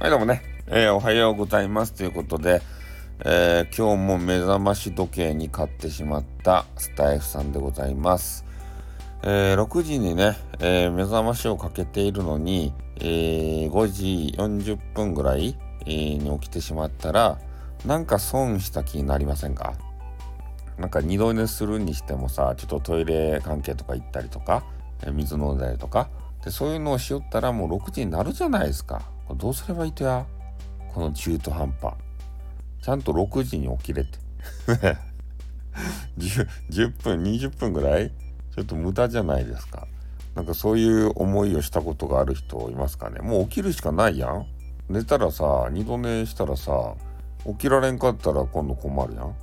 はい、どうもね、えー、おはようございますということで、えー、今日も目覚まし時計に買ってしまったスタイフさんでございます。えー、6時にね、えー、目覚ましをかけているのに、えー、5時40分ぐらい、に起きてしまったら、なんか損した気になりませんか？なんか二度寝するにしてもさ、ちょっとトイレ関係とか行ったりとか、え水飲んだりとか、でそういうのをしよったらもう6時になるじゃないですか。どうすればいいとや？この中途半端。ちゃんと6時に起きれて。10, 10分、20分ぐらい？ちょっと無駄じゃないですか。なんかそういう思いをしたことがある人いますかね？もう起きるしかないやん。寝たらさ、二度寝したらさ、起きられんかったら今度困るやん。だ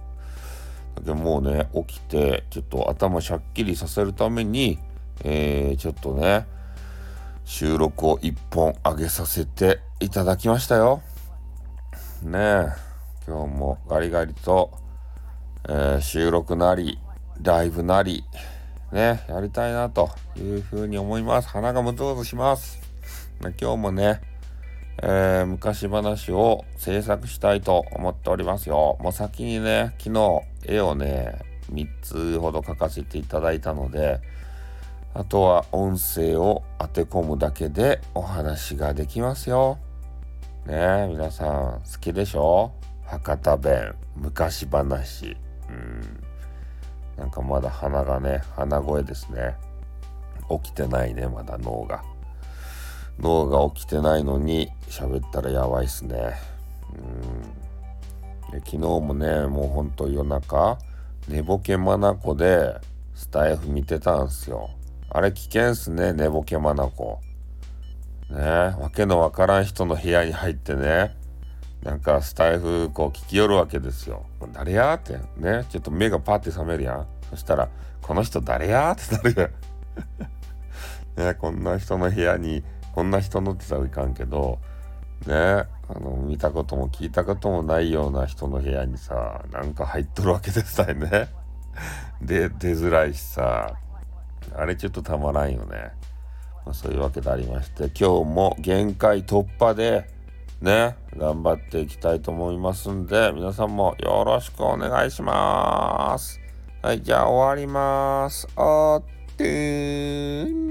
けどもうね、起きて、ちょっと頭しゃっきりさせるために、えー、ちょっとね、収録を一本上げさせていただきましたよ。ねえ、今日もガリガリと、えー、収録なり、ライブなり、ね、やりたいなというふうに思います。鼻がムズムズします。今日もね、えー、昔話を制作したいと思っておりますよ。もう先にね、昨日絵をね、3つほど描かせていただいたので、あとは音声を当て込むだけでお話ができますよ。ねえ、皆さん好きでしょ？博多弁、昔話。うん。なんかまだ鼻がね、鼻声ですね。起きてないね、まだ脳が。脳が起きてないのに喋ったらやばいっすね。うん。で昨日もね、もうほんと夜中、寝ぼけまなこでスタイフ見てたんすよ。あれ危険っすね、寝ぼけまなこ。ねわけのわからん人の部屋に入ってね、なんかスタイフこう聞き寄るわけですよ。誰やって、ね、ちょっと目がパッて覚めるやん。そしたら、この人誰やってなるやん。ね、こんな人の部屋に、こんな人のってたらいかんけど、ね、あの、見たことも聞いたこともないような人の部屋にさ、なんか入っとるわけですたいね。で、出づらいしさ、あれちょっとたまらんよね。まあ、そういうわけでありまして、今日も限界突破で、ね、頑張っていきたいと思いますんで、皆さんもよろしくお願いします。はい、じゃあ終わります。あってー